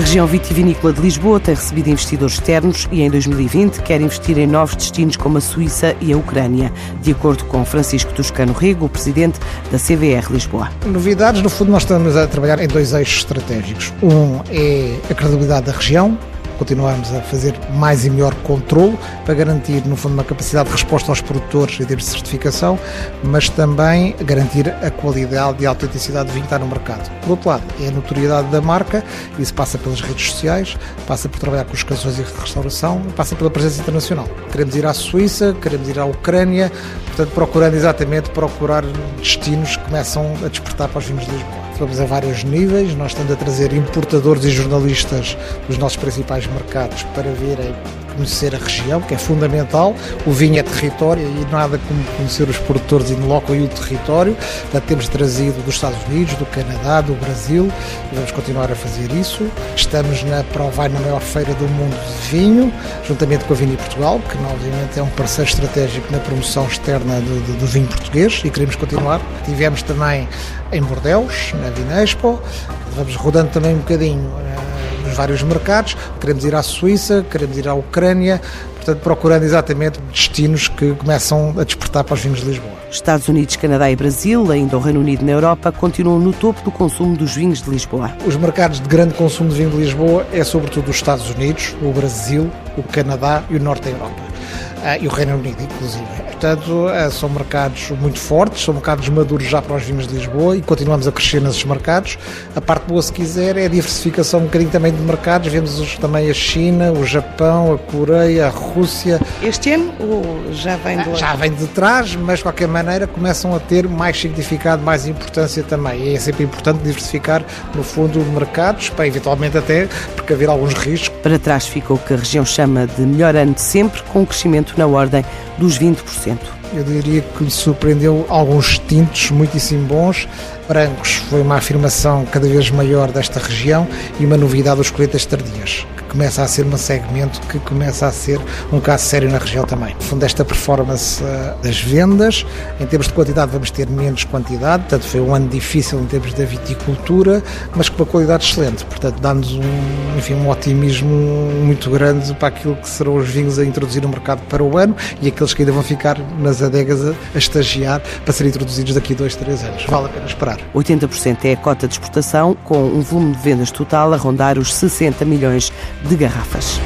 A região vitivinícola de Lisboa tem recebido investidores externos e em 2020 quer investir em novos destinos como a Suíça e a Ucrânia, de acordo com Francisco Toscano Rego, presidente da CVR Lisboa. Novidades, no fundo, nós estamos a trabalhar em dois eixos estratégicos. Um é a credibilidade da região, continuarmos a fazer mais e melhor controle para garantir, no fundo, uma capacidade de resposta aos produtores termos de certificação, mas também garantir a qualidade e a autenticidade do vinho que está no mercado. Por outro lado, é a notoriedade da marca, isso passa pelas redes sociais, passa por trabalhar com os canções e restauração, passa pela presença internacional. Queremos ir à Suíça, queremos ir à Ucrânia, portanto, procurando exatamente procurar destinos que começam a despertar para os vinhos de Lisboa. Vamos a vários níveis, nós estamos a trazer importadores e jornalistas dos nossos principais mercados para virem conhecer a região, que é fundamental. O vinho é território e nada como conhecer os produtores in loco e o território. Portanto, temos trazido dos Estados Unidos, do Canadá, do Brasil e vamos continuar a fazer isso. Estamos na Provai, na maior feira do mundo de vinho, juntamente com a Vini Portugal, que obviamente é um parceiro estratégico na promoção externa do, do, do vinho português e queremos continuar. Tivemos também em Bordeus, na Vinespo, vamos rodando também um bocadinho vários mercados. Queremos ir à Suíça, queremos ir à Ucrânia, portanto, procurando exatamente destinos que começam a despertar para os vinhos de Lisboa. Estados Unidos, Canadá e Brasil, ainda o Reino Unido na Europa, continuam no topo do consumo dos vinhos de Lisboa. Os mercados de grande consumo de vinho de Lisboa é sobretudo os Estados Unidos, o Brasil, o Canadá e o Norte da Europa. Ah, e o Reino Unido, inclusive. Portanto, ah, são mercados muito fortes, são mercados maduros já para os vinhos de Lisboa e continuamos a crescer nesses mercados. A parte boa, se quiser, é a diversificação um bocadinho também de mercados. Vemos também a China, o Japão, a Coreia, a Rússia. Este ano ou já vem do Já vem de trás, mas de qualquer maneira começam a ter mais significado, mais importância também. E é sempre importante diversificar, no fundo, mercados, para eventualmente até precaver alguns riscos. Para trás ficou o que a região chama de melhor ano de sempre, com um crescimento na ordem dos 20%. Eu diria que me surpreendeu alguns tintos muitíssimo bons. Brancos foi uma afirmação cada vez maior desta região e uma novidade os colheitas tardias começa a ser um segmento que começa a ser um caso sério na região também. No fundo, esta performance uh, das vendas, em termos de quantidade, vamos ter menos quantidade, portanto, foi um ano difícil em termos da viticultura, mas com uma qualidade excelente, portanto, dá-nos um, enfim, um otimismo muito grande para aquilo que serão os vinhos a introduzir no mercado para o ano e aqueles que ainda vão ficar nas adegas a, a estagiar para serem introduzidos daqui a dois, três anos. Vale a pena esperar. 80% é a cota de exportação, com um volume de vendas total a rondar os 60 milhões de garrafas.